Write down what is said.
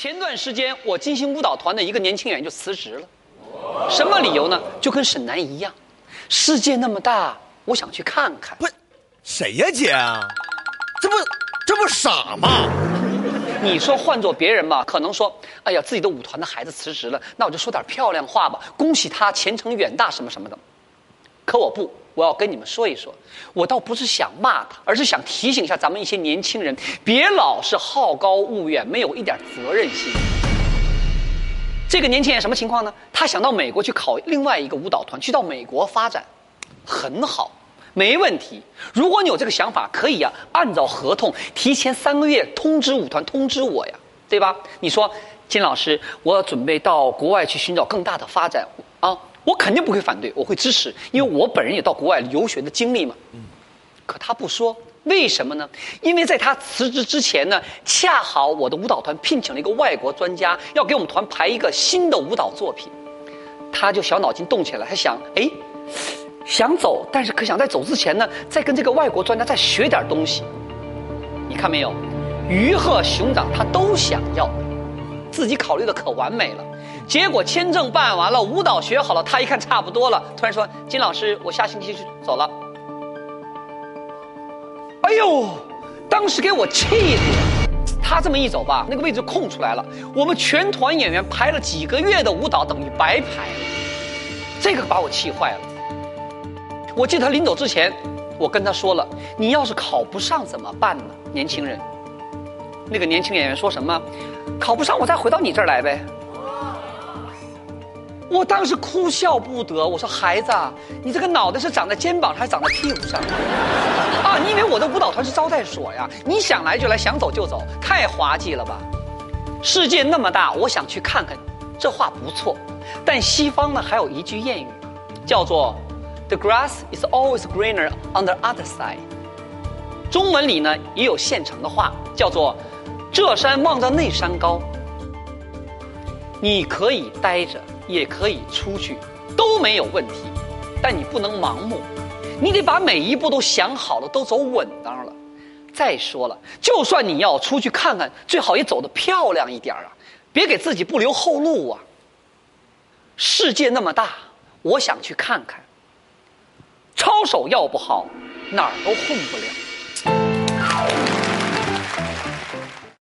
前段时间，我金星舞蹈团的一个年轻演员就辞职了，什么理由呢？就跟沈南一样，世界那么大，我想去看看。不，谁呀，姐？这不，这不傻吗？你说换做别人吧，可能说，哎呀，自己的舞团的孩子辞职了，那我就说点漂亮话吧，恭喜他前程远大什么什么的。可我不，我要跟你们说一说，我倒不是想骂他，而是想提醒一下咱们一些年轻人，别老是好高骛远，没有一点责任心。这个年轻人什么情况呢？他想到美国去考另外一个舞蹈团，去到美国发展，很好。没问题，如果你有这个想法，可以呀，按照合同提前三个月通知舞团，通知我呀，对吧？你说，金老师，我准备到国外去寻找更大的发展啊，我肯定不会反对，我会支持，因为我本人也到国外留学的经历嘛。嗯，可他不说，为什么呢？因为在他辞职之前呢，恰好我的舞蹈团聘请了一个外国专家，要给我们团排一个新的舞蹈作品，他就小脑筋动起来，他想，哎。想走，但是可想在走之前呢，再跟这个外国专家再学点东西。你看没有，鱼和熊掌他都想要，自己考虑的可完美了。结果签证办完了，舞蹈学好了，他一看差不多了，突然说：“金老师，我下星期就走了。”哎呦，当时给我气的。他这么一走吧，那个位置空出来了，我们全团演员排了几个月的舞蹈，等于白排了。这个把我气坏了。我记得他临走之前，我跟他说了：“你要是考不上怎么办呢？”年轻人，那个年轻演员说什么：“考不上我再回到你这儿来呗。”我当时哭笑不得，我说：“孩子，你这个脑袋是长在肩膀上还是长在屁股上？啊，你以为我的舞蹈团是招待所呀？你想来就来，想走就走，太滑稽了吧？世界那么大，我想去看看，这话不错。但西方呢，还有一句谚语，叫做。The grass is always greener on the other side。中文里呢也有现成的话，叫做“这山望着那山高”。你可以待着，也可以出去，都没有问题。但你不能盲目，你得把每一步都想好了，都走稳当了。再说了，就算你要出去看看，最好也走得漂亮一点啊，别给自己不留后路啊。世界那么大，我想去看看。操守要不好，哪儿都混不了。